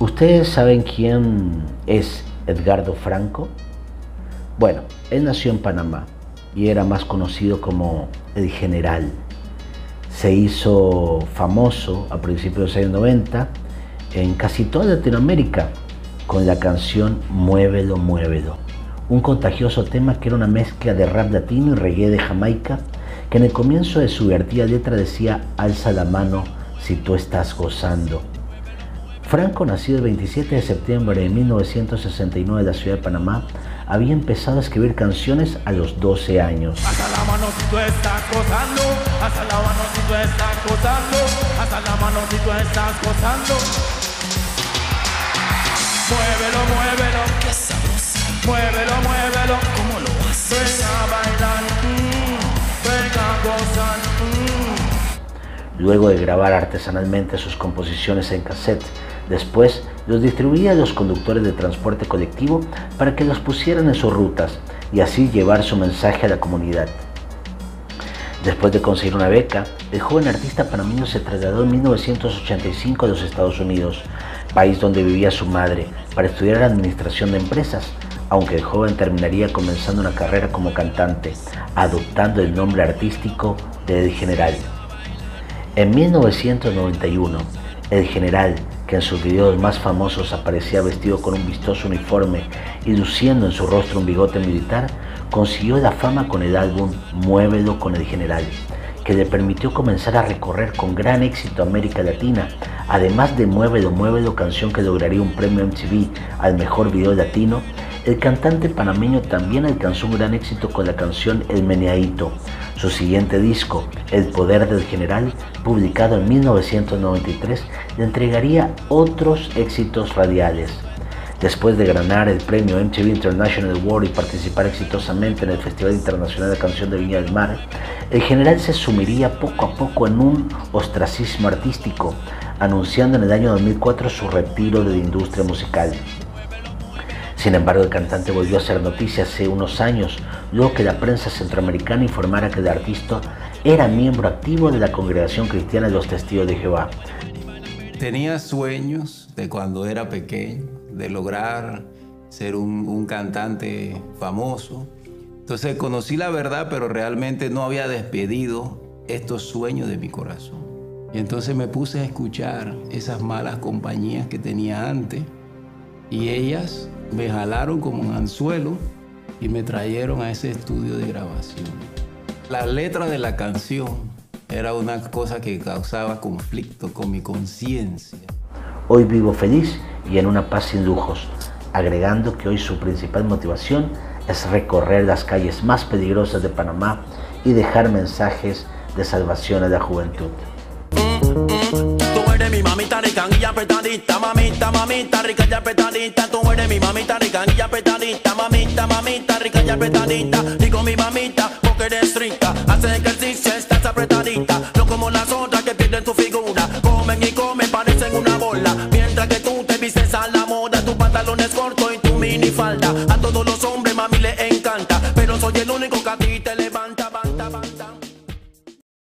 ¿Ustedes saben quién es Edgardo Franco? Bueno, él nació en Panamá y era más conocido como el general. Se hizo famoso a principios de los años 90 en casi toda Latinoamérica con la canción Muévelo, Muévelo, un contagioso tema que era una mezcla de rap latino y reggae de Jamaica, que en el comienzo de su divertida letra decía, alza la mano si tú estás gozando. Franco, nacido el 27 de septiembre de 1969 en la ciudad de Panamá, había empezado a escribir canciones a los 12 años. Hasta la Luego de grabar artesanalmente sus composiciones en cassette, después los distribuía a los conductores de transporte colectivo para que los pusieran en sus rutas y así llevar su mensaje a la comunidad. Después de conseguir una beca, el joven artista panameño se trasladó en 1985 a los Estados Unidos, país donde vivía su madre, para estudiar administración de empresas, aunque el joven terminaría comenzando una carrera como cantante, adoptando el nombre artístico de El General. En 1991, el general, que en sus videos más famosos aparecía vestido con un vistoso uniforme y luciendo en su rostro un bigote militar, consiguió la fama con el álbum Muévelo con el General, que le permitió comenzar a recorrer con gran éxito América Latina, además de Muévelo, Muévelo, canción que lograría un premio MTV al mejor video latino, el cantante panameño también alcanzó un gran éxito con la canción El Meneadito. Su siguiente disco, El Poder del General, publicado en 1993, le entregaría otros éxitos radiales. Después de ganar el premio MTV International Award y participar exitosamente en el Festival Internacional de Canción de Viña del Mar, el general se sumiría poco a poco en un ostracismo artístico, anunciando en el año 2004 su retiro de la industria musical. Sin embargo, el cantante volvió a hacer noticia hace unos años, luego que la prensa centroamericana informara que el artista era miembro activo de la Congregación Cristiana de los Testigos de Jehová. Tenía sueños de cuando era pequeño, de lograr ser un, un cantante famoso. Entonces conocí la verdad, pero realmente no había despedido estos sueños de mi corazón. Y entonces me puse a escuchar esas malas compañías que tenía antes y ellas me jalaron como un anzuelo y me trajeron a ese estudio de grabación. La letra de la canción era una cosa que causaba conflicto con mi conciencia. Hoy vivo feliz y en una paz sin lujos, agregando que hoy su principal motivación es recorrer las calles más peligrosas de Panamá y dejar mensajes de salvación a la juventud. Tú eres mi mamita apretadita, mamita rica ya apretadita. Tú eres mi mamita rica y apretadita. Mamita, mamita rica y apretadita. Digo mi mamita porque eres rica. Hace ejercicio, estás apretadita. No como las otras que pierden tu figura. Comen y comen, parecen una bola. Mientras que tú te vistes a la moda, tus pantalones cortos y tu minifalda. A todos los hombres